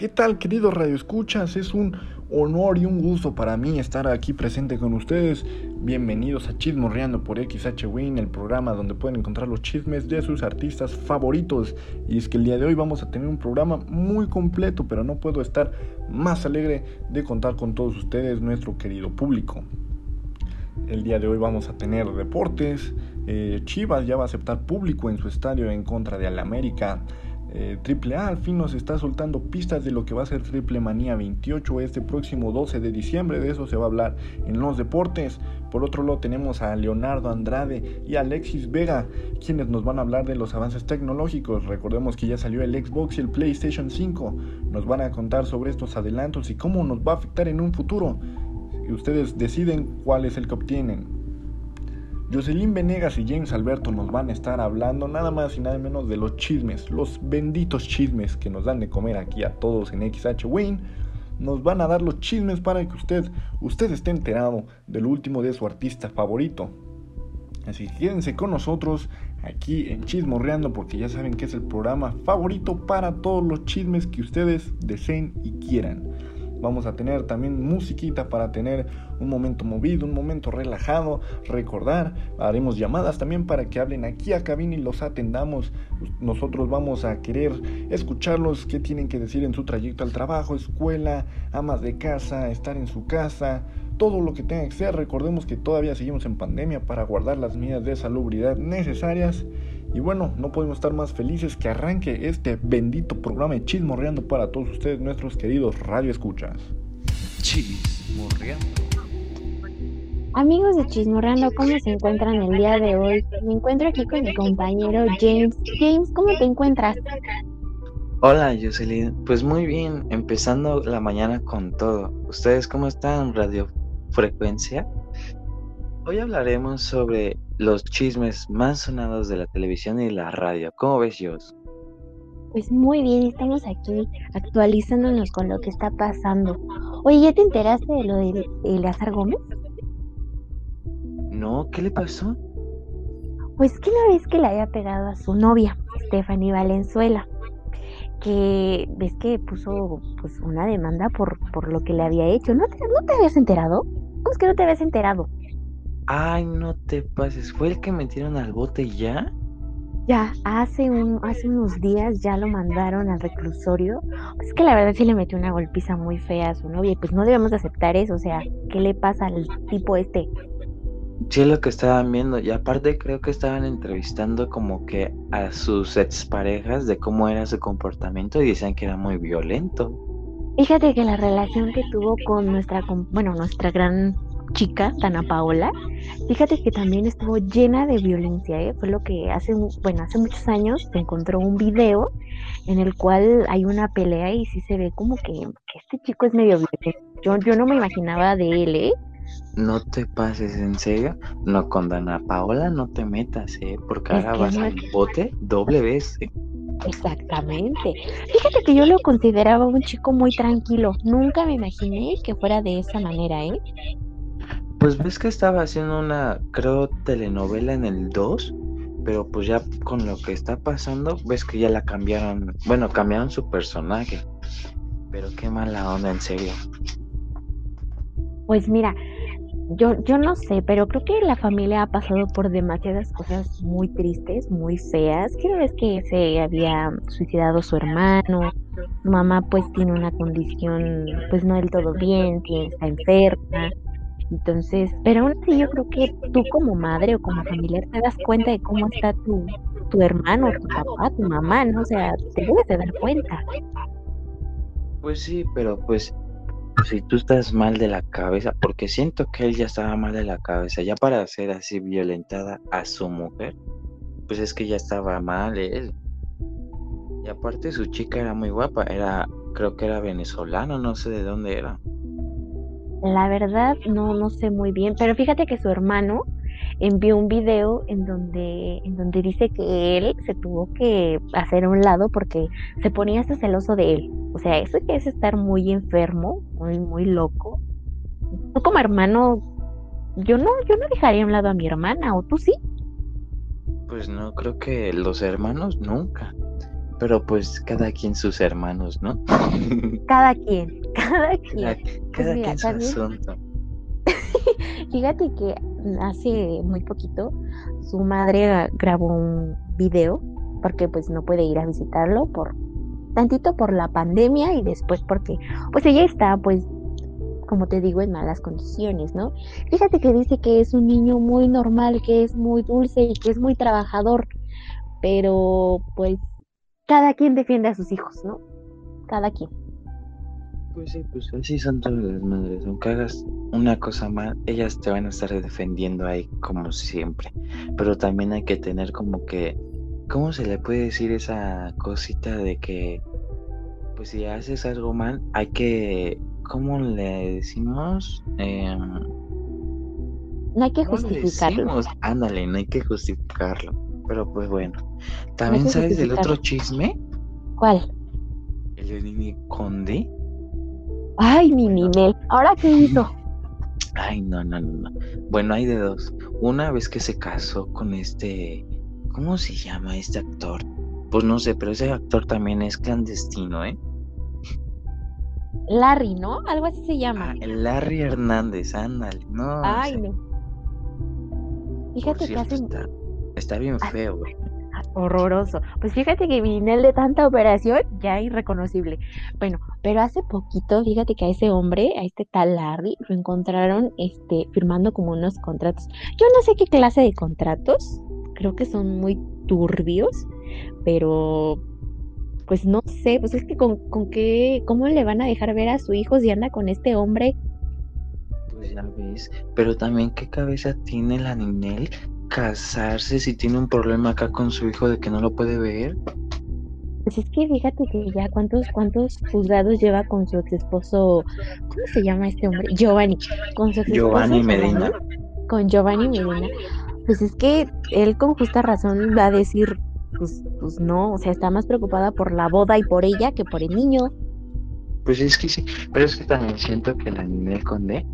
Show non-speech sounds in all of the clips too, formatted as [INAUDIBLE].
¿Qué tal, queridos radioescuchas? Es un honor y un gusto para mí estar aquí presente con ustedes. Bienvenidos a Chismorreando por XH Win, el programa donde pueden encontrar los chismes de sus artistas favoritos. Y es que el día de hoy vamos a tener un programa muy completo, pero no puedo estar más alegre de contar con todos ustedes, nuestro querido público. El día de hoy vamos a tener deportes. Eh, Chivas ya va a aceptar público en su estadio en contra de América. Eh, Triple A al fin nos está soltando pistas de lo que va a ser Triple Manía 28 este próximo 12 de diciembre. De eso se va a hablar en los deportes. Por otro lado tenemos a Leonardo Andrade y Alexis Vega, quienes nos van a hablar de los avances tecnológicos. Recordemos que ya salió el Xbox y el PlayStation 5. Nos van a contar sobre estos adelantos y cómo nos va a afectar en un futuro. Ustedes deciden cuál es el que obtienen. Jocelyn Venegas y James Alberto nos van a estar hablando nada más y nada menos de los chismes, los benditos chismes que nos dan de comer aquí a todos en XH Wayne. Nos van a dar los chismes para que usted, usted esté enterado del último de su artista favorito. Así que quédense con nosotros aquí en Chismorreando porque ya saben que es el programa favorito para todos los chismes que ustedes deseen y quieran. Vamos a tener también musiquita para tener un momento movido, un momento relajado, recordar. Haremos llamadas también para que hablen aquí a cabina y los atendamos. Nosotros vamos a querer escucharlos qué tienen que decir en su trayecto al trabajo, escuela, amas de casa, estar en su casa, todo lo que tenga que ser. Recordemos que todavía seguimos en pandemia para guardar las medidas de salubridad necesarias. Y bueno, no podemos estar más felices que arranque este bendito programa de Chismorreando para todos ustedes, nuestros queridos Radio Escuchas. Chismorreando. Amigos de Chismorreando, ¿cómo se encuentran el día de hoy? Me encuentro aquí con mi compañero James. James, ¿cómo te encuentras? Hola, Jocelyn. Pues muy bien, empezando la mañana con todo. ¿Ustedes cómo están, Radio Frecuencia? Hoy hablaremos sobre los chismes más sonados de la televisión y la radio. ¿Cómo ves, Jos? Pues muy bien, estamos aquí actualizándonos con lo que está pasando. Oye, ¿ya te enteraste de lo de Eleazar Gómez? No, ¿qué le pasó? Pues que una vez que le había pegado a su novia, Stephanie Valenzuela, que ves que puso pues una demanda por, por lo que le había hecho. ¿No te, ¿No te habías enterado? ¿Cómo es que no te habías enterado? Ay, no te pases. ¿Fue el que metieron al bote ya? Ya, hace, un, hace unos días ya lo mandaron al reclusorio. Es que la verdad sí le metió una golpiza muy fea a su novia y pues no debemos aceptar eso. O sea, ¿qué le pasa al tipo este? Sí, lo que estaban viendo. Y aparte creo que estaban entrevistando como que a sus exparejas de cómo era su comportamiento y decían que era muy violento. Fíjate que la relación que tuvo con nuestra, bueno, nuestra gran chica, Tana Paola, fíjate que también estuvo llena de violencia, ¿eh? fue lo que hace, bueno, hace muchos años se encontró un video en el cual hay una pelea y sí se ve como que, este chico es medio violento. Yo, yo no me imaginaba de él, ¿eh? No te pases, en serio. No, con Dana Paola no te metas, ¿eh? Porque ahora vas al bote doble vez. ¿eh? Exactamente. Fíjate que yo lo consideraba un chico muy tranquilo. Nunca me imaginé que fuera de esa manera, ¿eh? Pues ves que estaba haciendo una, creo, telenovela en el 2, pero pues ya con lo que está pasando, ves que ya la cambiaron, bueno, cambiaron su personaje. Pero qué mala onda, en serio. Pues mira, yo, yo no sé, pero creo que la familia ha pasado por demasiadas cosas muy tristes, muy feas. Quiero vez que se había suicidado su hermano, su mamá pues tiene una condición pues no del todo bien, está enferma. Entonces, pero aún así yo creo que tú como madre o como familiar te das cuenta de cómo está tu, tu hermano, tu papá, tu mamá, ¿no? O sea, te debes de dar cuenta. Pues sí, pero pues si tú estás mal de la cabeza, porque siento que él ya estaba mal de la cabeza, ya para ser así violentada a su mujer, pues es que ya estaba mal él. Y aparte su chica era muy guapa, era, creo que era venezolano, no sé de dónde era. La verdad no, no sé muy bien, pero fíjate que su hermano envió un video en donde, en donde dice que él se tuvo que hacer a un lado porque se ponía hasta celoso de él. O sea, eso es estar muy enfermo, muy, muy loco. Tú como hermano, yo no, yo no dejaría a un lado a mi hermana, ¿o tú sí? Pues no, creo que los hermanos nunca. pero pues cada quien sus hermanos, ¿no? [LAUGHS] Cada quien, cada quien. Cada, Pues mira, quien su asunto. [LAUGHS] Fíjate que hace muy poquito su madre gra- grabó un video porque pues no puede ir a visitarlo por tantito por la pandemia y después porque pues ella está pues como te digo en malas condiciones, ¿no? Fíjate que dice que es un niño muy normal, que es muy dulce y que es muy trabajador, pero pues cada quien defiende a sus hijos, ¿no? Cada quien. Pues sí, pues así son todas las madres. Aunque hagas una cosa mal, ellas te van a estar defendiendo ahí como siempre. Pero también hay que tener como que, ¿cómo se le puede decir esa cosita de que, pues si haces algo mal, hay que, ¿cómo le decimos? Em, No hay que ¿cómo le justificarlo. Ándale, no hay que justificarlo. Pero pues bueno. ¿También sabes del otro chisme? ¿Cuál? El de Nini Conde. Ay, mi Ninel. ¿Ahora qué hizo? Ay, no, no, no, no. Bueno, hay de dos. Una vez que se casó con este, ¿cómo se llama este actor? Pues no sé, pero ese actor también es clandestino, ¿eh? Larry, ¿no? Algo así se llama. Ah, el Larry Hernández, ándale, no. Ay, sé. no. Fíjate que hace está, está bien feo, güey. Horroroso. Pues fíjate que mi Ninel de tanta operación ya irreconocible. Bueno, pero hace poquito, fíjate que a ese hombre, a este tal Larry, lo encontraron este, firmando como unos contratos. Yo no sé qué clase de contratos, creo que son muy turbios, pero pues no sé, pues es que con, con qué, ¿cómo le van a dejar ver a su hijo si anda con este hombre? Pues ya ves. Pero también, ¿qué cabeza tiene la Ninel casarse si tiene un problema acá con su hijo de que no lo puede ver? Pues es que fíjate que ya cuántos, cuántos juzgados lleva con su ex esposo, ¿cómo se llama este hombre? Giovanni, con su ex Giovanni Medina. Con Giovanni Medina. Pues es que él con justa razón va a decir, pues, pues no, o sea, está más preocupada por la boda y por ella que por el niño. Pues es que sí, pero es que también siento que la Ninel Conde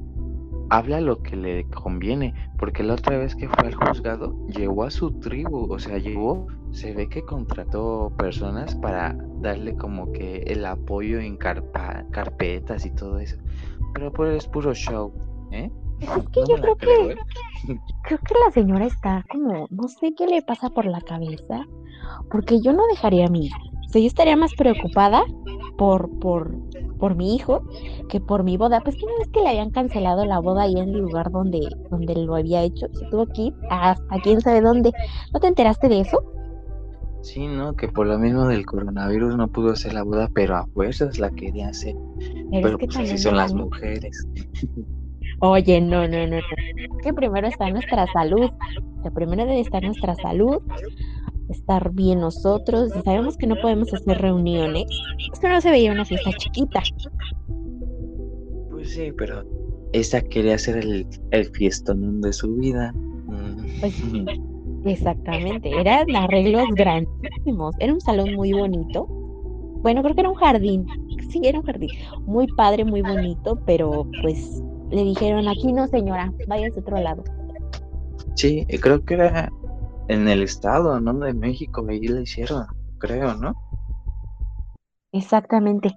habla lo que le conviene, porque la otra vez que fue al juzgado llevó a su tribu, o sea, llevó, se ve que contrató personas para darle como que el apoyo en carpa- carpetas y todo eso, pero pues es puro show, ¿eh? Pues es que No yo creo creo, que, ¿eh? [LAUGHS] creo que la señora está como, no sé qué le pasa por la cabeza, porque yo no dejaría a mi. O sea, yo estaría más preocupada por, por, por mi hijo que por mi boda. Pues que no es que le habían cancelado la boda ahí en el lugar donde, donde lo había hecho. Se tuvo que ir hasta quién sabe dónde. ¿No te enteraste de eso? Sí, ¿no? Que por lo mismo del coronavirus no pudo hacer la boda, pero a fuerzas la quería hacer, Pero, pero es que pues así son las mujeres. Oye, no, no, no, no. Que primero está nuestra salud. Sea, primero debe estar nuestra salud, estar bien nosotros. Y sabemos que no podemos hacer reuniones. Es que no se veía una fiesta chiquita. Pues sí, pero esta quería hacer el, el fiestón de su vida. Mm. Pues Exactamente. Eran arreglos grandísimos. Era un salón muy bonito. Bueno, creo que era un jardín. Sí, era un jardín. Muy padre, muy bonito, pero pues le dijeron, aquí no, señora, váyase a otro lado. Sí, creo que era en el estado, ¿no? De México, ahí le hicieron, creo, ¿no? Exactamente.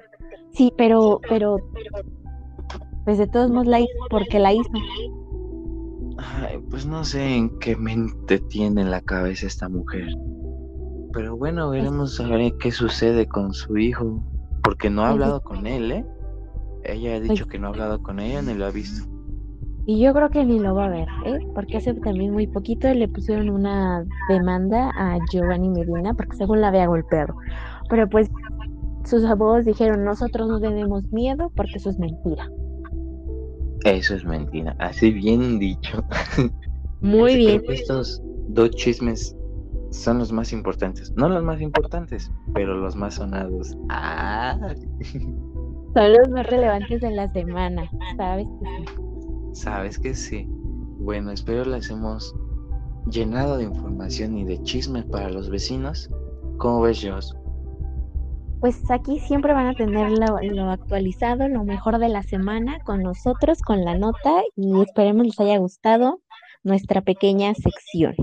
Sí, pero, pero, pues de todos modos la hizo porque la hizo. Ay, pues no sé en qué mente tiene en la cabeza esta mujer. Pero bueno, veremos a ver qué sucede con su hijo. Porque no ha Pues hablado con él, ¿eh? Ella ha dicho que no ha hablado con ella ni lo ha visto. Y yo creo que ni lo va a ver, ¿eh? Porque hace también muy poquito le pusieron una demanda a Giovanni Medina porque según la había golpeado. Pero pues sus abogados dijeron, nosotros no tenemos miedo porque eso es mentira. Eso es mentira. Así bien dicho. [LAUGHS] Muy bien. creo que estos dos chismes son los más importantes. No los más importantes, pero los más sonados. Ah, Son los más relevantes de la semana, ¿sabes? Sabes que sí. Bueno, espero les hemos llenado de información y de chismes para los vecinos. ¿Cómo ves, Joss? Pues aquí siempre van a tener lo, lo actualizado, lo mejor de la semana con nosotros, con la nota y esperemos les haya gustado nuestra pequeña sección.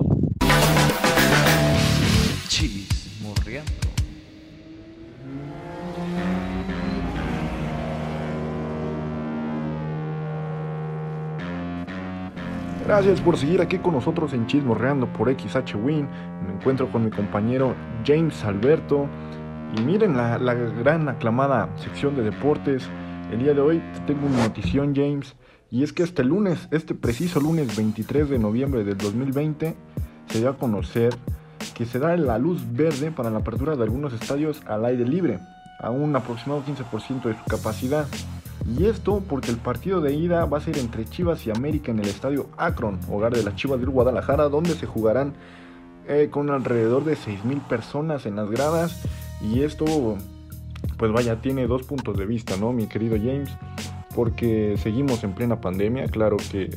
Gracias por seguir aquí con nosotros en Chismorreando por XH Win. Me encuentro con mi compañero James Alberto. Y miren la, la gran aclamada sección de deportes. El día de hoy tengo una notición, James. Y es que este lunes, este preciso lunes 23 de noviembre del 2020, se dio a conocer que se da la luz verde para la apertura de algunos estadios al aire libre, a un aproximado 15% de su capacidad. Y esto porque el partido de ida va a ser entre Chivas y América en el estadio Akron, hogar de las Chivas del Guadalajara, donde se jugarán eh, con alrededor de 6.000 personas en las gradas. Y esto, pues vaya, tiene dos puntos de vista, ¿no, mi querido James? Porque seguimos en plena pandemia, claro que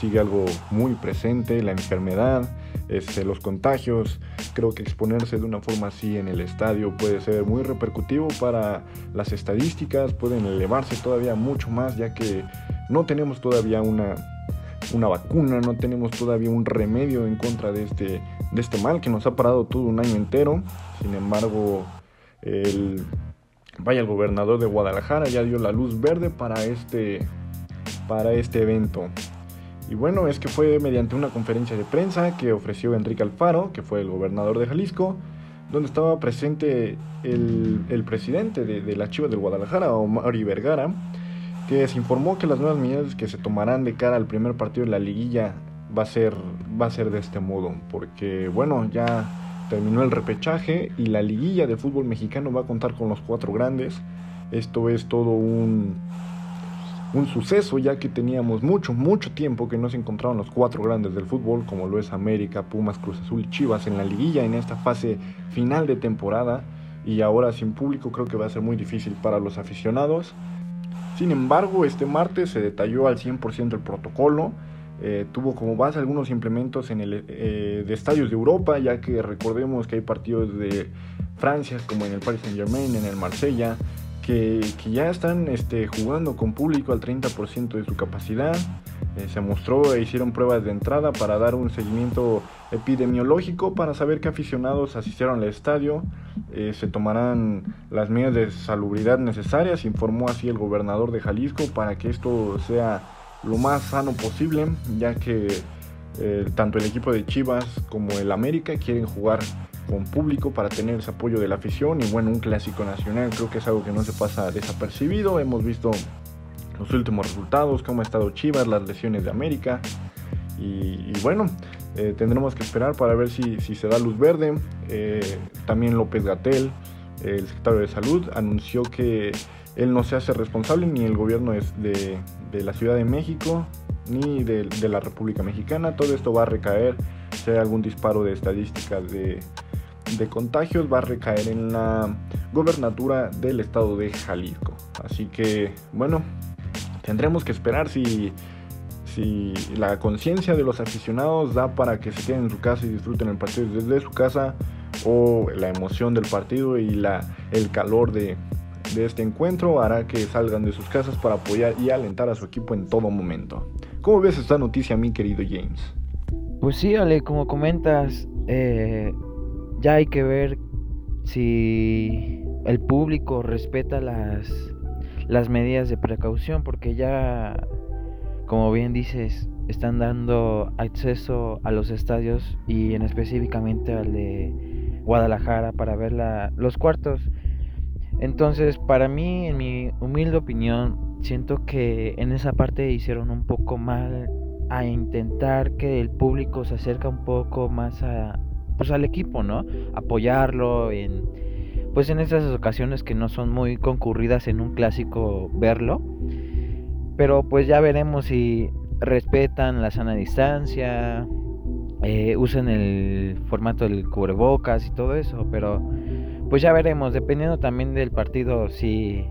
sigue algo muy presente, la enfermedad, este, los contagios. Creo que exponerse de una forma así en el estadio puede ser muy repercutivo para las estadísticas, pueden elevarse todavía mucho más ya que no tenemos todavía una, una vacuna, no tenemos todavía un remedio en contra de este, de este mal que nos ha parado todo un año entero. Sin embargo, el, vaya, el gobernador de Guadalajara ya dio la luz verde para este, para este evento. Y bueno, es que fue mediante una conferencia de prensa que ofreció Enrique Alfaro, que fue el gobernador de Jalisco, donde estaba presente el, presidente de, de, la Chivas del Guadalajara, Omar Vergara, que se informó que las nuevas medidas que se tomarán de cara al primer partido de la liguilla va a ser, va a ser de este modo, porque bueno, ya terminó el repechaje y la liguilla de fútbol mexicano va a contar con los cuatro grandes. Esto es todo un, un suceso ya que teníamos mucho, mucho tiempo que no se encontraban los cuatro grandes del fútbol como lo es América, Pumas, Cruz Azul y Chivas en la liguilla en esta fase final de temporada y ahora sin público creo que va a ser muy difícil para los aficionados. Sin embargo, este martes se detalló al 100% el protocolo, eh, tuvo como base algunos implementos en el, eh, de estadios de Europa, ya que recordemos que hay partidos de Francia como en el Paris Saint Germain, en el Marsella, que, ya están este, jugando con público al 30% de su capacidad. Eh, se mostró e hicieron pruebas de entrada para dar un seguimiento epidemiológico para saber qué aficionados asistieron al estadio. Eh, se tomarán las medidas de salubridad necesarias, informó así el gobernador de Jalisco, para que esto sea lo más sano posible, ya que eh, tanto el equipo de Chivas como el América quieren jugar con público para tener ese apoyo de la afición y bueno, un clásico nacional creo que es algo que no se pasa desapercibido. Hemos visto los últimos resultados, cómo ha estado Chivas, las lesiones de América y, bueno, eh, tendremos que esperar para ver si, se da luz verde. Eh, también López Gatel, el secretario de Salud, anunció que él no se hace responsable ni el gobierno de, de la Ciudad de México ni de, de la República Mexicana. Todo esto va a recaer si hay algún disparo de estadísticas de, de contagios va a recaer en la gobernatura del estado de Jalisco. Así que, bueno, tendremos que esperar si, si la conciencia de los aficionados da para que se queden en su casa y disfruten el partido desde su casa o la emoción del partido y la, el calor de, de este encuentro hará que salgan de sus casas para apoyar y alentar a su equipo en todo momento. ¿Cómo ves esta noticia, mi querido James? Pues sí, Ale, como comentas, eh, ya hay que ver si el público respeta las, las medidas de precaución, porque ya, como bien dices, están dando acceso a los estadios y en específicamente al de Guadalajara para ver los cuartos. Entonces, para mí, en mi humilde opinión, siento que en esa parte hicieron un poco mal a intentar que el público se acerque un poco más a, pues al equipo, ¿no? Apoyarlo en pues en esas ocasiones que no son muy concurridas en un clásico verlo. Pero pues ya veremos si respetan la sana distancia, eh, usan el formato del cubrebocas y todo eso, pero pues ya veremos, dependiendo también del partido, si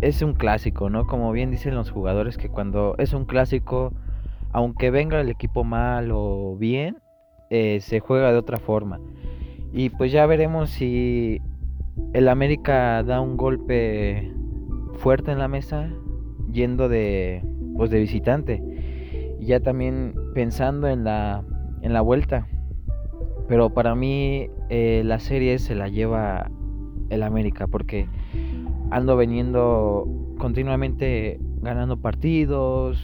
es un clásico, ¿no? Como bien dicen los jugadores que cuando es un clásico, aunque venga el equipo mal o bien, eh, se juega de otra forma. Y pues ya veremos si el América da un golpe fuerte en la mesa yendo de pues de visitante. Y ya también pensando en la en la vuelta. Pero para mí eh, la serie se la lleva el América porque ando veniendo continuamente ganando partidos,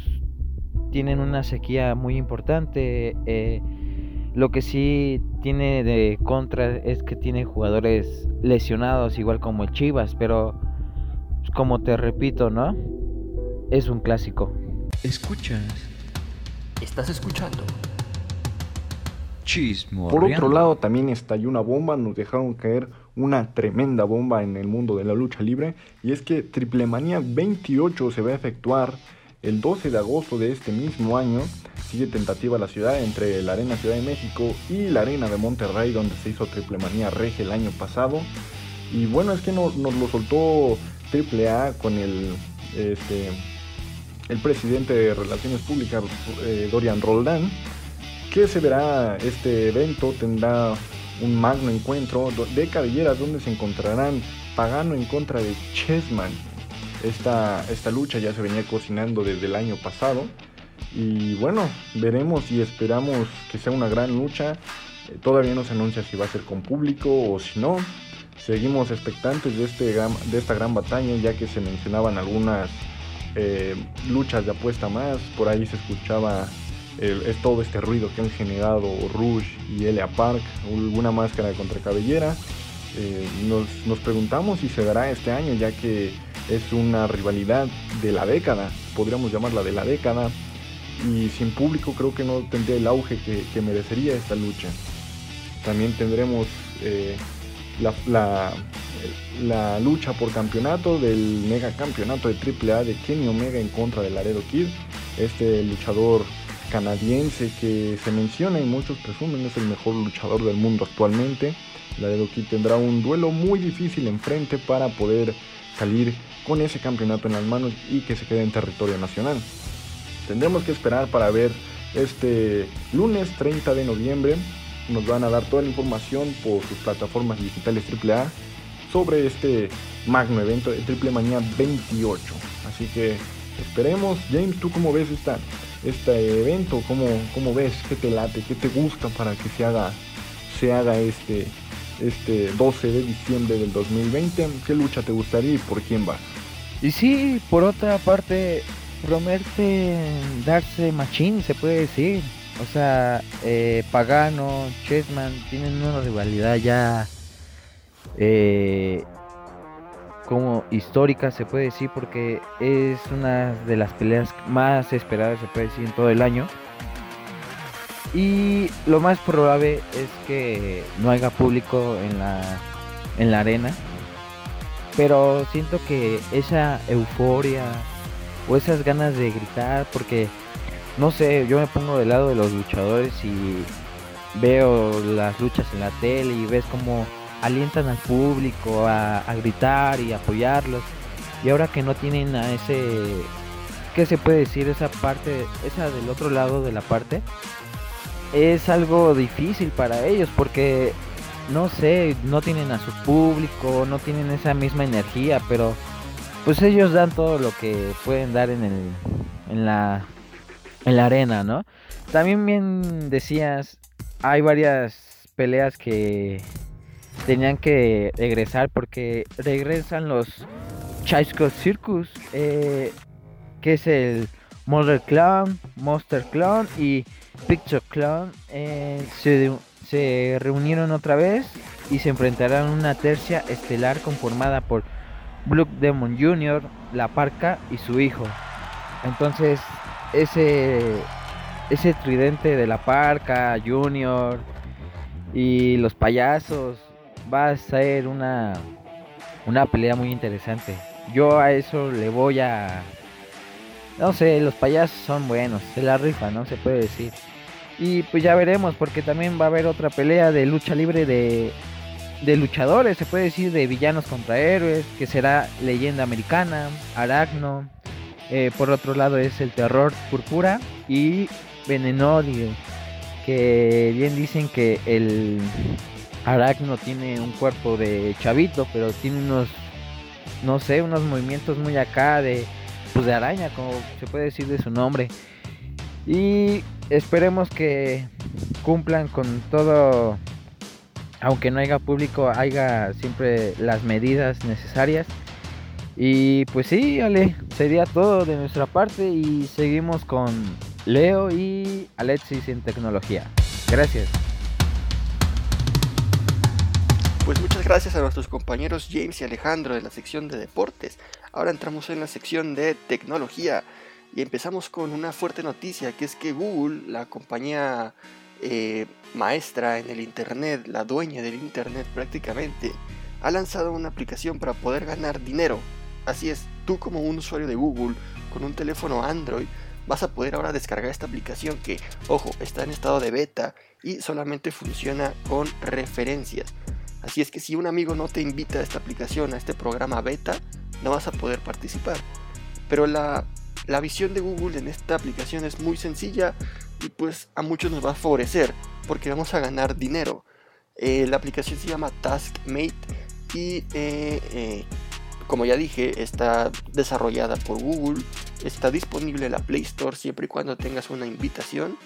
tienen una sequía muy importante. Eh, lo que sí tiene de contra es que tiene jugadores lesionados, igual como el Chivas, pero pues, como te repito, ¿no? Es un clásico. Escuchas. Estás escuchando. Chismo. Por otro lado, también estalló una bomba, nos dejaron caer una tremenda bomba en el mundo de la lucha libre, y es que Triple Manía 28 se va a efectuar el 12 de agosto de este mismo año. Sigue tentativa la ciudad entre la Arena Ciudad de México y la Arena de Monterrey, donde se hizo Triple Manía Regia el año pasado. Y bueno, es que nos lo soltó Triple A con el, este, el presidente de Relaciones Públicas, eh, Dorian Roldán que se verá este evento, tendrá un magno encuentro de cabelleras donde se encontrarán Pagano en contra de Chessman. Esta, esta lucha ya se venía cocinando desde el año pasado. Y bueno, veremos y esperamos que sea una gran lucha. Eh, todavía no se anuncia si va a ser con público o si no. Seguimos expectantes de, este, de esta gran batalla ya que se mencionaban algunas eh, luchas de apuesta más. Por ahí se escuchaba es todo este ruido que han generado Rush y Elia Park, alguna máscara contra cabellera. Eh, nos, preguntamos si se dará este año, ya que es una rivalidad de la década, podríamos llamarla de la década, y sin público creo que no tendría el auge que, merecería esta lucha. También tendremos eh, la, la, lucha por campeonato del mega campeonato de AAA de Kenny Omega en contra de Laredo Kid, este luchador canadiense que se menciona y muchos presumen es el mejor luchador del mundo actualmente. Laredo Kid tendrá un duelo muy difícil enfrente para poder salir con ese campeonato en las manos y que se quede en territorio nacional. Tendremos que esperar para ver este lunes 30 de noviembre. Nos van a dar toda la información por sus plataformas digitales AAA sobre este magno evento de Triple Manía 28. Así que esperemos. James, ¿tú cómo ves esta este evento? ¿Cómo, ¿Cómo ves? ¿Qué te late? ¿Qué te gusta para que se haga, se haga este, este 12 de diciembre del 2020? ¿Qué lucha te gustaría y por quién va? Y sí, por otra parte, promete darse machín, se puede decir. O sea, eh, Pagano, Chessman tienen una rivalidad ya eh, como histórica se puede decir porque es una de las peleas más esperadas se puede decir en todo el año. Y lo más probable es que no haya público en la en la arena. Pero siento que esa euforia o esas ganas de gritar porque no sé yo me pongo del lado de los luchadores y veo las luchas en la tele y ves como alientan al público a, gritar y apoyarlos. Y ahora que no tienen a ese, ¿qué se puede decir? Esa parte, esa del otro lado de la parte, es algo difícil para ellos porque, no sé, no tienen a su público, no tienen esa misma energía, pero pues ellos dan todo lo que pueden dar en, el, en, la, en la arena, ¿no? También bien decías, hay varias peleas que tenían que regresar porque regresan los Chasco Circus, eh, que es el Mother Clown, Monster Clown y Picture Clown. Eh, se, reunieron otra vez y se enfrentarán a una tercia estelar conformada por Blue Demon Jr., La Parca y su hijo. Entonces, ese, ese tridente de La Parca, Junior y los payasos va a ser una, una pelea muy interesante. Yo a eso le voy a... No sé, los payasos son buenos, se la rifa, ¿no? Se puede decir. Y pues ya veremos, porque también va a haber otra pelea de lucha libre de, de luchadores, se puede decir, de villanos contra héroes, que será leyenda americana, Aragno. Eh, por otro lado es el terror púrpura y Venenodio, que bien dicen que el Aracno tiene un cuerpo de chavito, pero tiene unos, no sé, unos movimientos muy acá de, pues de araña, como se puede decir de su nombre. Y esperemos que cumplan con todo, aunque no haya público, haya siempre las medidas necesarias. Y pues sí, Ale, sería todo de nuestra parte y seguimos con Leo y Alexis en tecnología. Gracias. Pues muchas gracias a nuestros compañeros James y Alejandro de la sección de deportes. Ahora entramos en la sección de tecnología y empezamos con una fuerte noticia que es que Google, la compañía eh, maestra en el Internet, la dueña del Internet prácticamente, ha lanzado una aplicación para poder ganar dinero. Así es, tú como un usuario de Google con un teléfono Android vas a poder ahora descargar esta aplicación que, ojo, está en estado de beta y solamente funciona con referencias. Así es que si un amigo no te invita a esta aplicación, a este programa beta, no vas a poder participar. Pero la, visión de Google en esta aplicación es muy sencilla y pues a muchos nos va a favorecer porque vamos a ganar dinero. Eh, la aplicación se llama TaskMate y eh, eh, como ya dije está desarrollada por Google, está disponible en la Play Store siempre y cuando tengas una invitación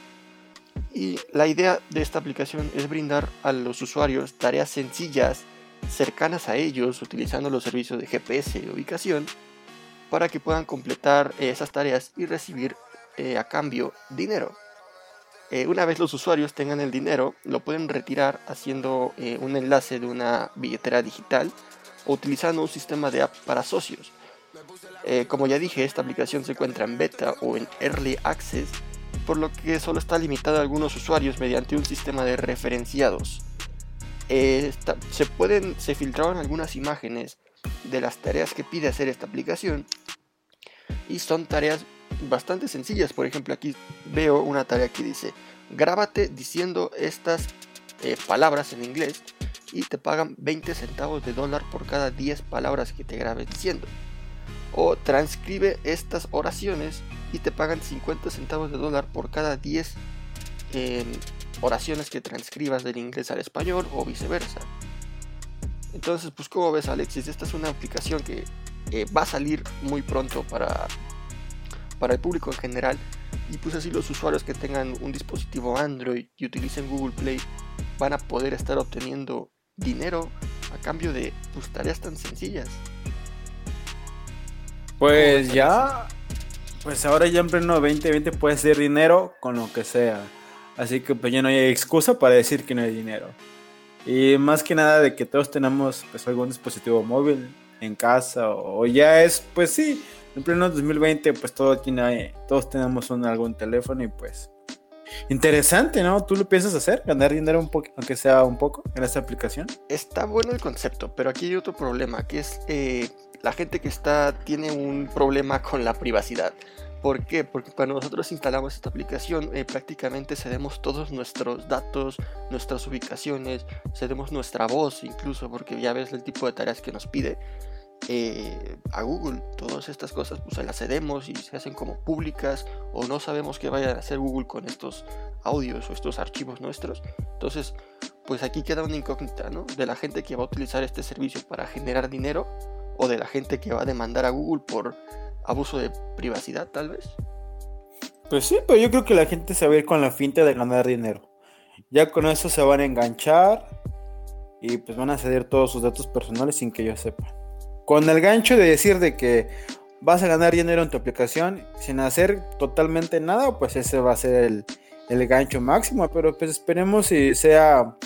y la idea de esta aplicación es brindar a los usuarios tareas sencillas, cercanas a ellos, utilizando los servicios de GPS y ubicación, para que puedan completar esas tareas y recibir eh, a cambio dinero. Eh, una vez los usuarios tengan el dinero, lo pueden retirar haciendo eh, un enlace de una billetera digital o utilizando un sistema de app para socios. como ya dije, esta aplicación se encuentra en beta o en early access por lo que solo está limitada a algunos usuarios mediante un sistema de referenciados. Eh, se, pueden, se filtraron algunas imágenes de las tareas que pide hacer esta aplicación y son tareas bastante sencillas. Por ejemplo, aquí veo una tarea que dice: grábate diciendo estas eh, palabras en inglés y te pagan 20 centavos de dólar por cada 10 palabras que te grabes diciendo. O transcribe estas oraciones y te pagan 50 centavos de dólar por cada 10 em, oraciones que transcribas del inglés al español o viceversa. Entonces, pues como ves Alexis, esta es una aplicación que eh, va a salir muy pronto para, para el público en general. Y pues así los usuarios que tengan un dispositivo Android y utilicen Google Play van a poder estar obteniendo dinero a cambio de pues, tareas tan sencillas. Pues ya pues ahora ya en pleno 2020 puede ser dinero con lo que sea. Así que pues ya no hay excusa para decir que no hay dinero. Y más que nada de que todos tenemos pues algún dispositivo móvil en casa o, ya es pues sí, en pleno 2020 pues todo tiene, todos tenemos un, algún teléfono y pues interesante, ¿no? ¿Tú lo piensas hacer? ¿Ganar dinero un poco, aunque sea un poco en esta aplicación? Está bueno el concepto, pero aquí hay otro problema, que es eh, la gente que está tiene un problema con la privacidad. ¿Por qué? Porque cuando nosotros instalamos esta aplicación eh, prácticamente cedemos todos nuestros datos, nuestras ubicaciones, cedemos nuestra voz incluso, porque ya ves el tipo de tareas que nos pide eh, a Google. Todas estas cosas pues las cedemos y se hacen como públicas o no sabemos qué vaya a hacer Google con estos audios o estos archivos nuestros. Entonces, pues aquí queda una incógnita, ¿no? De la gente que va a utilizar este servicio para generar dinero o de la gente que va a demandar a Google por abuso de privacidad, tal vez. Pues sí, pero yo creo que la gente se va a ir con la finta de ganar dinero. Ya con eso se van a enganchar y pues van a ceder todos sus datos personales sin que ellos sepan. Con el gancho de decir de que vas a ganar dinero en tu aplicación sin hacer totalmente nada, pues ese va a ser el, el gancho máximo. Pero pues esperemos si sea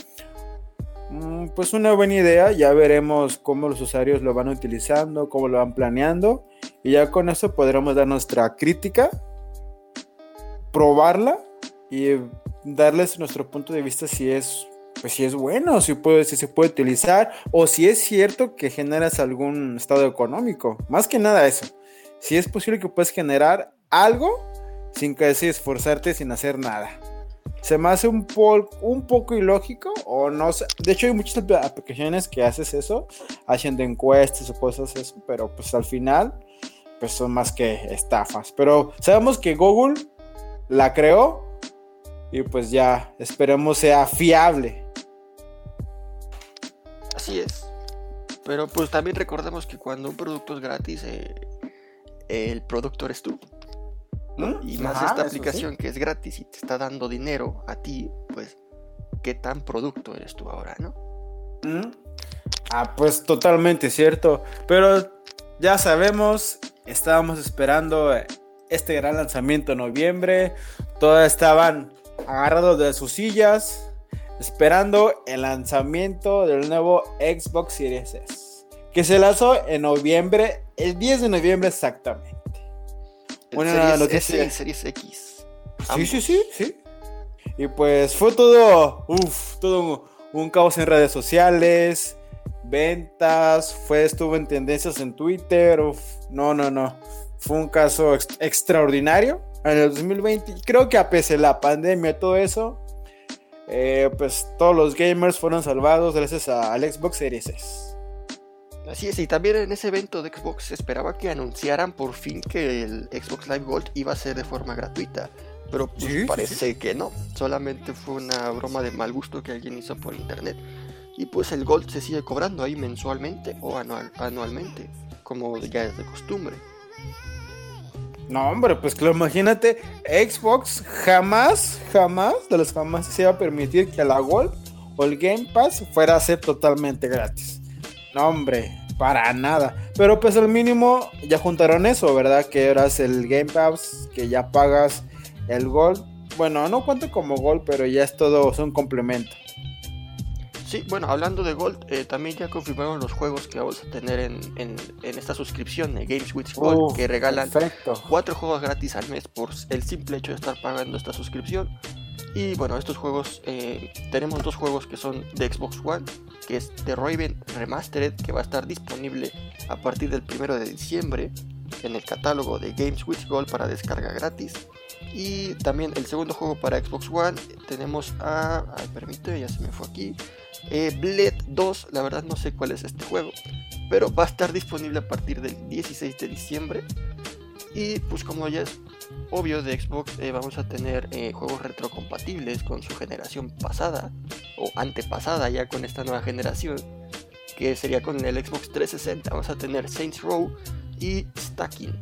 pues una buena idea, ya veremos cómo los usuarios lo van utilizando, cómo lo van planeando y ya con eso podremos dar nuestra crítica, probarla y darles nuestro punto de vista si es pues si es bueno, si, puede, si se puede utilizar o si es cierto que generas algún estado económico. Más que nada eso. Si es posible que puedas generar algo sin que esforzarte sin hacer nada se me hace un, un poco ilógico o no sé. De hecho, hay muchas aplicaciones que haces eso, haciendo encuestas o cosas eso, pero pues al final, pues son más que estafas. Pero sabemos que Google la creó y pues ya esperemos sea fiable. Así es. Pero pues también recordemos que cuando un producto es gratis, eh, el productor eres tú. Y más esta aplicación que es gratis y te está dando dinero a ti, pues, ¿qué tan producto eres tú ahora, no? ¿Mm? Ah, pues totalmente cierto. Pero ya sabemos, estábamos esperando este gran lanzamiento en noviembre. todos estaban agarrados de sus sillas, esperando el lanzamiento del nuevo Xbox Series S, que se lanzó en noviembre, el 10 de noviembre exactamente. Una Series noticia. S y el Series X. Sí, sí, sí, sí. Y pues fue todo, uff, todo un, un caos en redes sociales, ventas, fue, estuvo en tendencias en Twitter, uf, no, no, no. Fue un caso ex- extraordinario en el 2020. Y creo que a pesar de la pandemia y todo eso, eh, pues todos los gamers fueron salvados gracias a- al Xbox Series S. Así es, y también en ese evento de Xbox se esperaba que anunciaran por fin que el Xbox Live Gold iba a ser de forma gratuita. Pero pues, Sí, parece que no, solamente fue una broma de mal gusto que alguien hizo por internet. Y pues el Gold se sigue cobrando ahí mensualmente o anual- anualmente, como ya es de costumbre. No, hombre, pues claro, imagínate, Xbox jamás, jamás, de los jamás se iba a permitir que la Gold o el Game Pass fuera a ser totalmente gratis. No, hombre, para nada. Pero pues al mínimo ya juntaron eso, ¿verdad? Que eras el Game Pass, que ya pagas el Gold. Bueno, no cuenta como Gold, pero ya es todo, es un complemento. Sí, bueno, hablando de Gold, eh, también ya confirmaron los juegos que vamos a tener en, en- en esta suscripción de Games with Gold, que regalan Perfecto. cuatro juegos gratis al mes por el simple hecho de estar pagando esta suscripción. Y bueno, estos juegos, eh, tenemos dos juegos que son de Xbox One, que es The Raven Remastered, que va a estar disponible a partir del primero de diciembre en el catálogo de Games with Gold para descarga gratis. Y también el segundo juego para Xbox One, tenemos a... Ay, permíteme, ya se me fue aquí. Eh, Bled 2, la verdad no sé cuál es este juego, pero va a estar disponible a partir del 16 de diciembre. Y pues como ya es obvio de Xbox, eh, vamos a tener eh, juegos retrocompatibles con su generación pasada antepasada ya con esta nueva generación, que sería con el Xbox 360. Vamos a tener Saints Row y Stacking,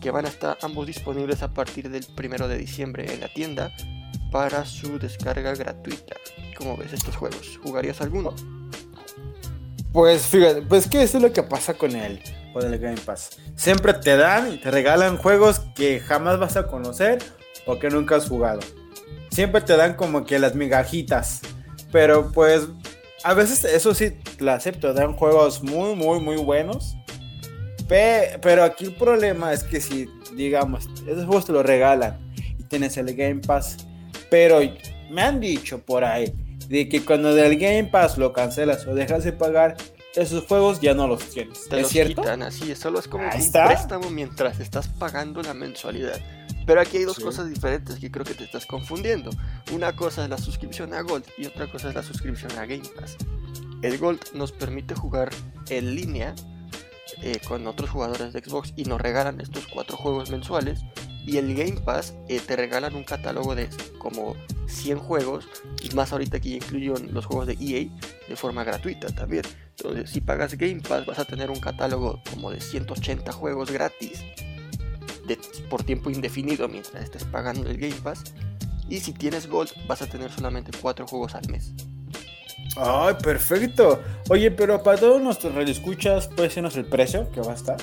que van a estar ambos disponibles a partir del 1 de diciembre en la tienda para su descarga gratuita. ¿Cómo ves estos juegos? ¿Jugarías alguno? Pues fíjate, pues que eso es lo que pasa con el, con el Game Pass. Siempre te dan y te regalan juegos que jamás vas a conocer o que nunca has jugado. Siempre te dan como que las migajitas. Pero pues a veces eso sí lo acepto, dan juegos muy, muy, muy buenos. Pe- pero aquí el problema es que si, digamos, esos juegos te los regalan y tienes el Game Pass, pero me han dicho por ahí de que cuando del Game Pass lo cancelas o dejas de pagar, esos juegos ya no los tienes. Te ¿Es los cierto? quitan así, es solo es como un préstamo mientras estás pagando la mensualidad. Pero aquí hay dos Sí. cosas diferentes que creo que te estás confundiendo. Una cosa es la suscripción a Gold y otra cosa es la suscripción a Game Pass. El Gold nos permite jugar en línea eh, con otros jugadores de Xbox y nos regalan estos cuatro juegos mensuales. Y el Game Pass eh, te regalan un catálogo de como 100 juegos y más ahorita que ya incluyen los juegos de EA de forma gratuita también. Entonces, si pagas Game Pass, vas a tener un catálogo como de 180 juegos gratis de- por tiempo indefinido mientras estés pagando el Game Pass. Y si tienes Gold, vas a tener solamente 4 juegos al mes. Ay, perfecto. Oye, pero para todos nuestros radioescuchas, ¿puede decirnos el precio que va a estar?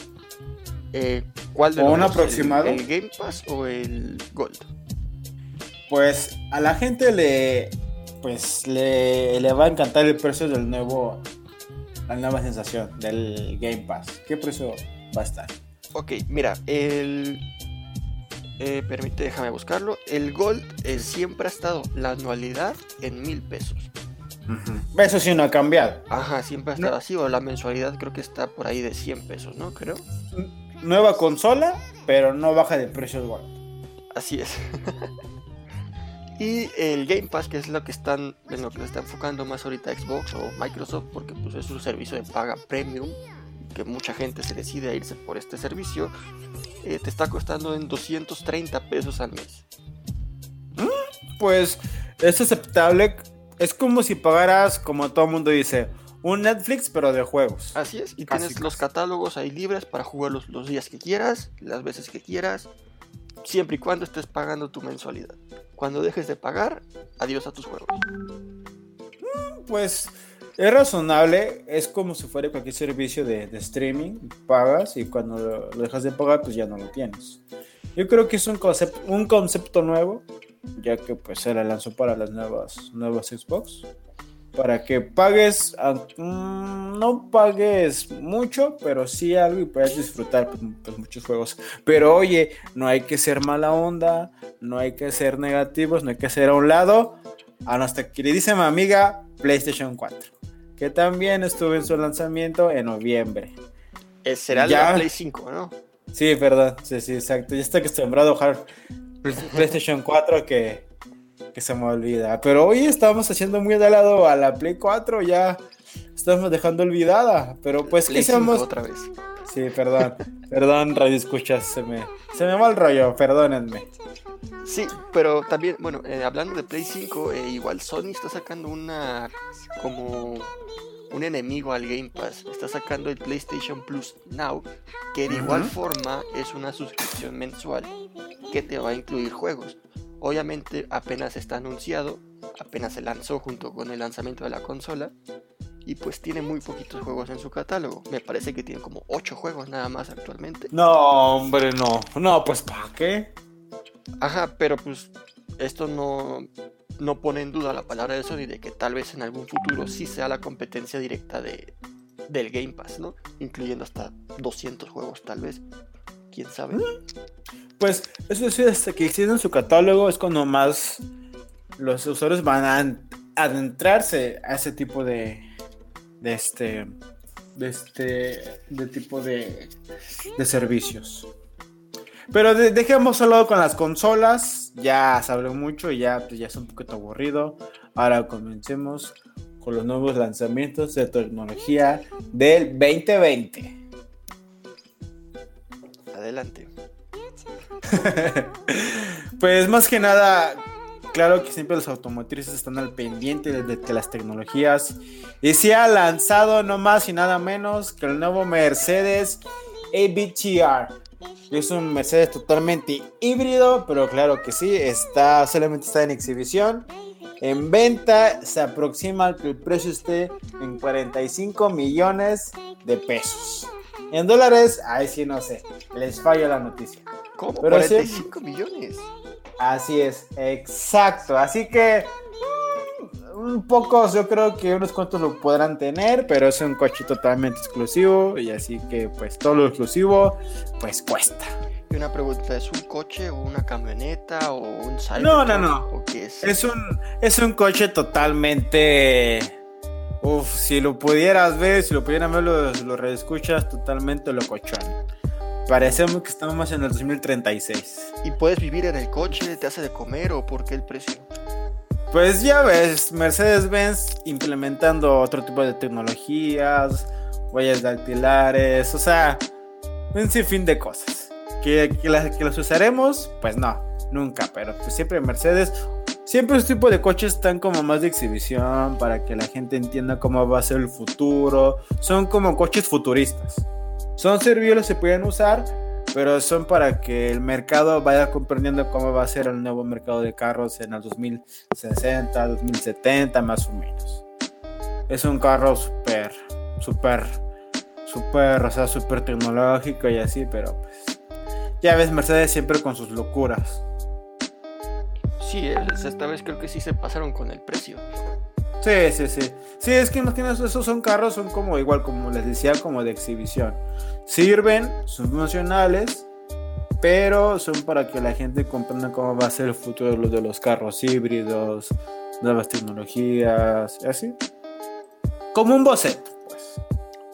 Eh, ¿Cuál de ¿O los un dos? ¿El- aproximado? ¿El, Game Pass o el Gold? Pues a la gente le, pues le, le va a encantar el precio del nuevo, la nueva sensación del Game Pass. ¿Qué precio va a estar? Ok, mira, el... Eh, permite, déjame buscarlo. El Gold eh, siempre ha estado la anualidad en mil pesos. Eso sí no ha cambiado. Ajá, siempre ha No. estado así. O la mensualidad creo que está por ahí de 100 pesos, ¿no? Creo. Nueva consola, pero no baja de precio igual. Así es. [LAUGHS] y el Game Pass, que es lo que están, en lo que está enfocando más ahorita Xbox o Microsoft, porque pues es un servicio de paga premium, que mucha gente se decide a irse por este servicio, eh, te está costando en 230 pesos al mes. Pues es aceptable. Es como si pagaras, como todo el mundo dice, un Netflix, pero de juegos. Así es, y Casi, tienes los catálogos ahí libres para jugarlos los días que quieras, las veces que quieras, siempre y cuando estés pagando tu mensualidad. Cuando dejes de pagar, adiós a tus juegos. Pues es razonable, es como si fuera cualquier servicio de, streaming, pagas y cuando lo, dejas de pagar pues ya no lo tienes. Yo creo que es un concepto, un concepto nuevo ya que pues se la lanzó para las nuevas, nuevas Xbox. Para que pagues, ah, mm, no pagues mucho, pero sí algo y puedas disfrutar pues, pues, muchos juegos. Pero oye, no hay que ser mala onda, no hay que ser negativos, no hay que ser a un lado. A nuestra queridísima amiga PlayStation 4, que también estuvo en su lanzamiento en noviembre. Eh, será Ya. la Play 5, ¿no? Sí, verdad, sí, sí, exacto. Ya estoy acostumbrado a jugar PlayStation 4 que, que se me olvida. Pero hoy estamos haciendo muy de lado a la Play 4, ya estamos dejando olvidada. Pero pues, ¿qué Play 5 hacemos? otra vez. Sí, perdón, perdón, Radio Escuchas, se me, se me va el rollo, perdónenme. Sí, pero también, bueno, eh, hablando de Play 5, eh, igual Sony está sacando una como un enemigo al Game Pass. Está sacando el PlayStation Plus Now, que de igual forma es una suscripción mensual que te va a incluir juegos. Obviamente apenas está anunciado, apenas se lanzó junto con el lanzamiento de la consola. Y pues tiene muy poquitos juegos en su catálogo. Me parece que tiene como 8 juegos nada más actualmente. No, hombre, no. No, pues ¿para qué? Ajá, pero pues esto no, no pone en duda la palabra de Sony de que tal vez en algún futuro sí sea la competencia directa de, del Game Pass, ¿no? Incluyendo hasta 200 juegos tal vez. ¿Quién sabe? Pues eso sí, hasta que extienden su catálogo es cuando más los usuarios van a adentrarse a ese tipo de, de este, de este, de tipo de, de servicios. Pero de- dejemos lado con las consolas, ya se habló mucho y ya, pues, ya es un poquito aburrido. Ahora comencemos con los nuevos lanzamientos de tecnología del 2020. Adelante. [LAUGHS] pues más que nada, claro que siempre los automotrices están al pendiente de, de que las tecnologías. Y se ha lanzado no más y nada menos que el nuevo Mercedes ABTR. Es un Mercedes totalmente híbrido, pero claro que sí, está, solamente está en exhibición. En venta se aproxima que el precio esté en 45 millones de pesos. En dólares, ahí sí no sé, les falla la noticia. ¿Cómo? Pero sí- 45 millones. Así es, exacto. Así que pocos, yo creo que unos cuantos lo podrán tener, pero es un coche totalmente exclusivo y así que pues todo lo exclusivo pues cuesta. Y una pregunta, ¿es un coche o una camioneta o un Cybertruck? No, no, no. ¿O qué es? Es un es un coche totalmente Uf, si lo pudieras ver, si lo pudieran ver los, los reescuchas, totalmente locochón. Parecemos que estamos en el 2036. ¿Y puedes vivir en el coche? ¿Te hace de comer o por qué el precio? Pues ya ves, Mercedes-Benz implementando otro tipo de tecnologías, huellas dactilares, o sea, un sinfín de cosas. ¿Que, que, las, que las usaremos? Pues no, nunca, pero pues siempre Mercedes, siempre este tipo de coches están como más de exhibición para que la gente entienda cómo va a ser el futuro. Son como coches futuristas. Son servibles, se pueden usar, pero son para que el mercado vaya comprendiendo cómo va a ser el nuevo mercado de carros en el 2060, 2070 más o menos. Es un carro súper, súper, súper, o sea, súper tecnológico y así, pero pues ya ves Mercedes siempre con sus locuras. Sí, es- esta vez creo que sí se pasaron con el precio. Sí, sí, sí. Sí, es que imagínate, esos son carros, son como igual, como les decía, como de exhibición. Sirven, son funcionales, pero son para que la gente comprenda cómo va a ser el futuro de los, carros híbridos, nuevas tecnologías, y así. Como un boceto, pues.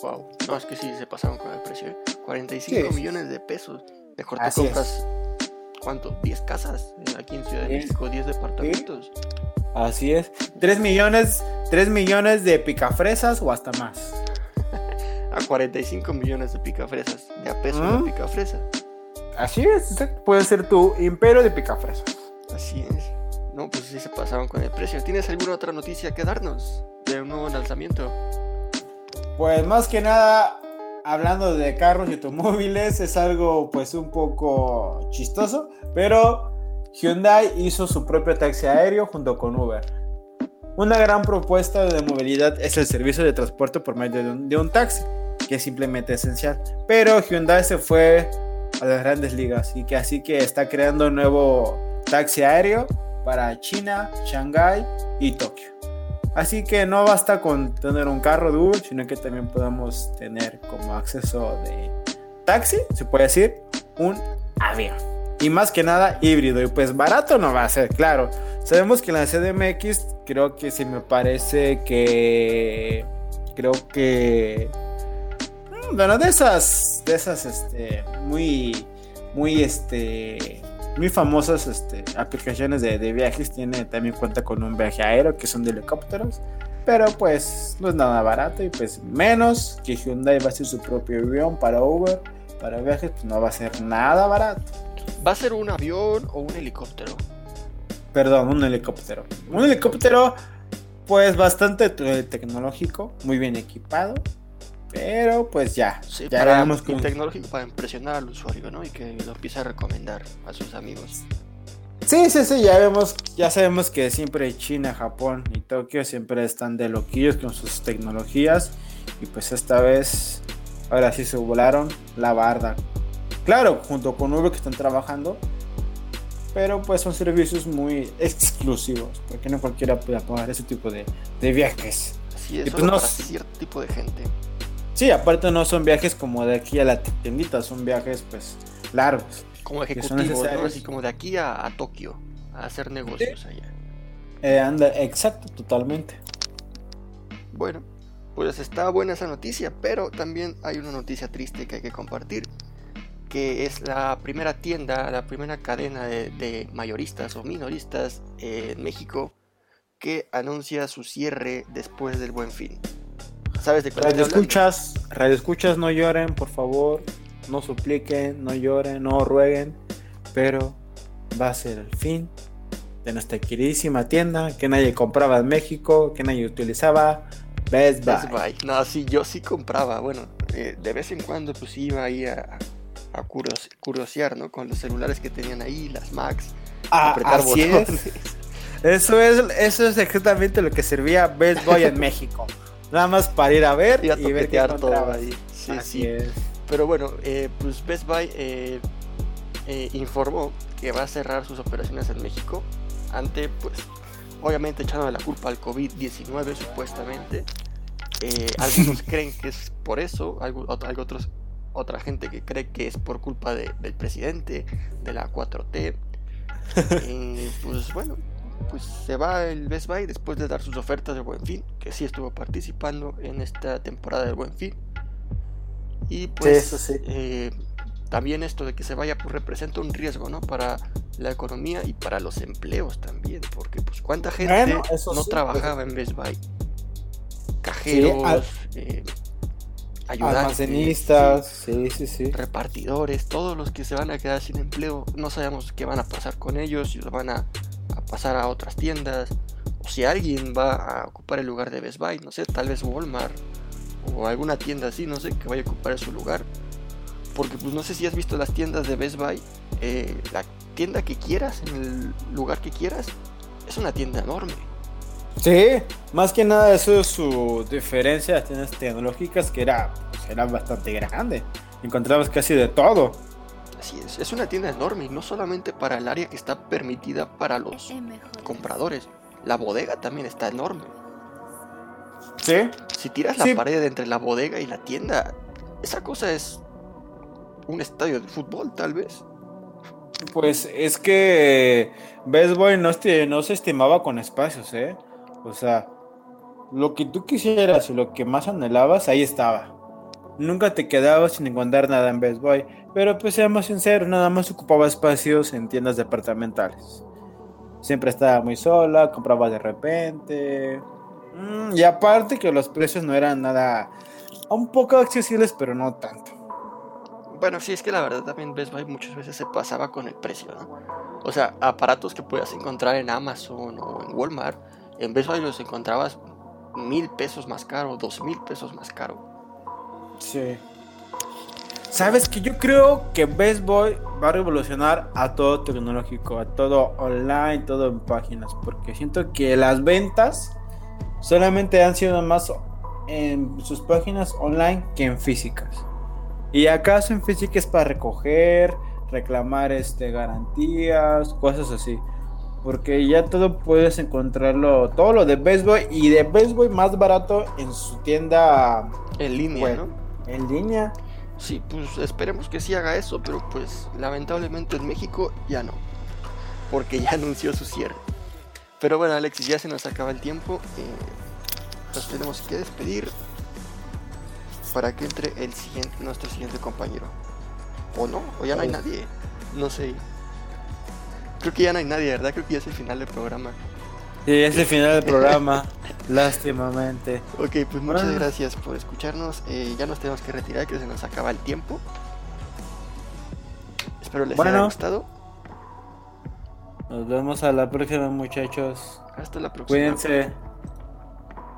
Wow. No, es que sí se pasaron con el precio. ¿eh? 45 Sí. millones de pesos. Mejor te Así es. ¿Cuánto? 10 casas aquí en Ciudad de. México, 10 departamentos. Así es. 3 millones, 3 millones de picafresas o hasta más. [LAUGHS] A 45 millones de picafresas. De a peso de picafresa. Así es, puede ser tu imperio de picafresas. Así es. No, pues sí se pasaron con el precio. ¿Tienes alguna otra noticia que darnos de un nuevo lanzamiento? Pues más que nada, hablando de carros y automóviles, es algo pues un poco chistoso, pero Hyundai hizo su propio taxi aéreo junto con Uber. Una gran propuesta de movilidad es el servicio de transporte por medio de un, taxi, que es simplemente esencial. Pero Hyundai se fue a las grandes ligas y que así que está creando un nuevo taxi aéreo para China, Shanghái y Tokio. Así que no basta con tener un carro de Uber, sino que también podemos tener como acceso de taxi, se puede decir, un avión. Y más que nada híbrido. Y pues barato no va a ser, claro. Sabemos que en la CDMX creo que sí me parece que... Creo que... mm, Bueno, de esas, de esas, este, muy, muy, este, muy famosas, este, aplicaciones de, de viajes, tiene también cuenta con un viaje aéreo, que son de helicópteros, pero pues no es nada barato y pues menos que Hyundai va a hacer su propio avión para Uber, para viajes, pues no va a ser nada barato. ¿Va a ser un avión o un helicóptero? Perdón, un helicóptero. Un helicóptero, pues bastante te- tecnológico, muy bien equipado, pero pues ya, Sí, ya para, veremos cómo- tecnológico para impresionar al usuario, ¿no? Y que lo empiece a recomendar a sus amigos. Sí, sí, sí, ya vemos, ya sabemos que siempre China, Japón y Tokio siempre están de loquillos con sus tecnologías y pues esta vez, ahora sí se volaron la barda. Claro, junto con Uber que están trabajando, pero pues son servicios muy exclusivos, porque no cualquiera puede pagar ese tipo de, de viajes. Así es, pues no para cierto tipo de gente. Sí, aparte no son viajes como de aquí a la tiendita, son viajes pues largos. Como ejecutivos, ¿no? Así como de aquí a, a Tokio, a hacer negocios allá. Eh, anda, exacto, totalmente. Bueno, pues está buena esa noticia, pero también hay una noticia triste que hay que compartir, que es la primera tienda, la primera cadena de, de mayoristas o minoristas en México que anuncia su cierre después del Buen Fin. ¿Sabes de cuál Radio escuchas, radio escuchas, no lloren, por favor. No supliquen, no lloren, no rueguen. Pero va a ser el fin de nuestra queridísima tienda que nadie compraba en México, que nadie utilizaba. Best Buy. Best Buy. No, sí, yo sí compraba. Bueno, eh, de vez en cuando pues iba ahí a, a curiosear, ¿no? Con los celulares que tenían ahí, las Macs, Ah, apretar así es. Eso es, eso es exactamente lo que servía Best Buy en México. Nada más para ir a ver Ir a y ver qué toquetear todo ahí. Sí, Así sí. es. Pero bueno, eh, pues Best Buy eh, eh, informó que va a cerrar sus operaciones en México ante, pues, obviamente echándole la culpa al COVID-19 supuestamente. Eh, [LAUGHS] algunos creen que es por eso, algo otros, otra gente que cree que es por culpa de- del presidente, de la 4T. [LAUGHS] Eh, pues bueno, pues se va el Best Buy después de dar sus ofertas de Buen Fin, que sí estuvo participando en esta temporada del Buen Fin. Y pues sí. eh, también esto de que se vaya pues representa un riesgo, ¿no? Para la economía y para los empleos también, porque pues cuánta gente Bueno, no sí, trabajaba en Best Buy. Cajeros, al- eh, ayudantes, Almacenistas, sí, sí, sí. repartidores, todos los que se van a quedar sin empleo, no sabemos qué van a pasar con ellos, si los van a pasar a otras tiendas, o si alguien va a ocupar el lugar de Best Buy, no sé, tal vez Walmart o alguna tienda así, no sé, que vaya a ocupar su lugar. Porque pues no sé si has visto las tiendas de Best Buy, eh, la tienda que quieras, en el lugar que quieras, es una tienda enorme. Sí, más que nada eso es su diferencia de las tiendas tecnológicas que era, pues, era bastante grande. Encontrabas casi de todo. Así es, es una tienda enorme y no solamente para el área que está permitida para los compradores. La bodega también está enorme. Sí. Si tiras la Sí. pared entre la bodega y la tienda, esa cosa es un estadio de fútbol, tal vez. Pues es que Best Boy no, este- no se estimaba con espacios, ¿eh? O sea, lo que tú quisieras y lo que más anhelabas, ahí estaba. Nunca te quedabas sin encontrar nada en Best Boy. Pero pues seamos sinceros, nada más ocupaba espacios en tiendas departamentales. Siempre estaba muy sola, compraba de repente. Mm, y aparte que los precios no eran nada... Un poco accesibles, pero no tanto. Bueno, sí, es que la verdad también Best Buy muchas veces se pasaba con el precio, ¿no? O sea, aparatos que puedas encontrar en Amazon o en Walmart, en Best Buy los encontrabas mil pesos más caro, dos mil pesos más caro. Sí. Sabes que yo creo que Best Boy va a revolucionar a todo tecnológico, a todo online, todo en páginas, porque siento que las ventas solamente han sido más en sus páginas online que en físicas. Y acaso en físicas para recoger, reclamar este garantías, cosas así. Porque ya todo puedes encontrarlo, todo lo de Best Boy y de Best Boy más barato en su tienda En línea. ¿no? En línea. Sí, pues esperemos que sí haga eso, pero pues lamentablemente en México ya no. Porque ya [LAUGHS] anunció su cierre. Pero bueno, Alexis, ya se nos acaba el tiempo. eh, nos tenemos que despedir para que entre el siguiente, nuestro siguiente compañero. ¿O no? ¿O ya no hay nadie? No sé. Creo que ya no hay nadie, ¿verdad? Creo que ya es el final del programa. Sí, es el final del programa, [LAUGHS] lástimamente. Ok, pues muchas Bueno. gracias por escucharnos. eh, ya nos tenemos que retirar, que se nos acaba el tiempo. Espero les haya gustado. Nos vemos a la próxima, muchachos. Hasta la próxima. Cuídense.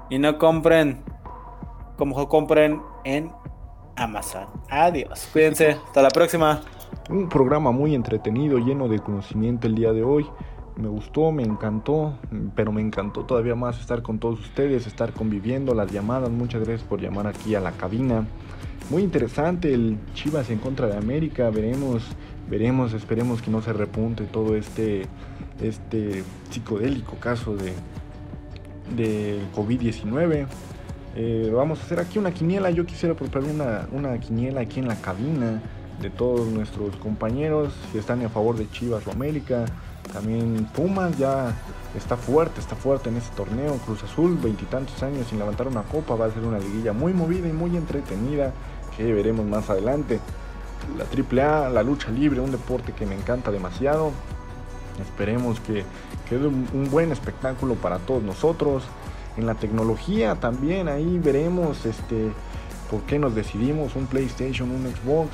Y no compren como compren en Amazon. Adiós. Cuídense. Hasta la próxima. Un programa muy entretenido, lleno de conocimiento el día de hoy. Me gustó, me encantó, pero me encantó todavía más estar con todos ustedes, estar conviviendo, las llamadas. Muchas gracias por llamar aquí a la cabina. Muy interesante el Chivas en contra de América. Veremos, veremos, esperemos que no se repunte todo este, este psicodélico caso de del COVID-19. Eh, vamos a hacer aquí una quiniela. Yo quisiera proponer una, una quiniela aquí en la cabina de todos nuestros compañeros que están a favor de Chivas o América. También Pumas ya está fuerte, está fuerte en este torneo. Cruz Azul, veintitantos años sin levantar una copa. Va a ser una liguilla muy movida y muy entretenida que veremos más adelante. La AAA, la lucha libre, un deporte que me encanta demasiado. Esperemos que quede un, un buen espectáculo para todos nosotros. En la tecnología también ahí veremos este por qué nos decidimos un PlayStation, un Xbox.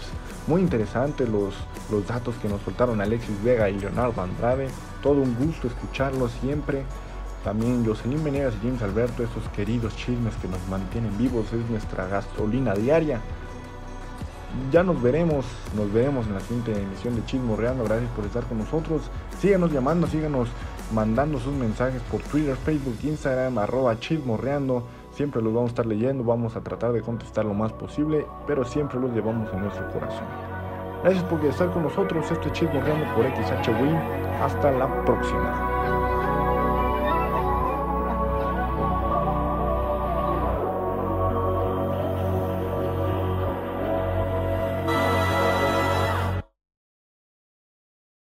Muy interesante los, los datos que nos soltaron Alexis Vega y Leonardo Andrade. Todo un gusto escucharlos siempre. También Jocelyn Venegas y James Alberto, estos queridos chismes que nos mantienen vivos, es nuestra gasolina diaria. Ya nos veremos, nos veremos en la siguiente emisión de Chismorreando. Gracias por estar con nosotros. Síganos llamando, síganos mandando sus mensajes por Twitter, Facebook, Instagram, arroba Chismorreando. Siempre los vamos a estar leyendo, vamos a tratar de contestar lo más posible, pero siempre los llevamos en nuestro corazón. Gracias por estar con nosotros. Esto es Chismorreando por XH Win. Hasta la próxima.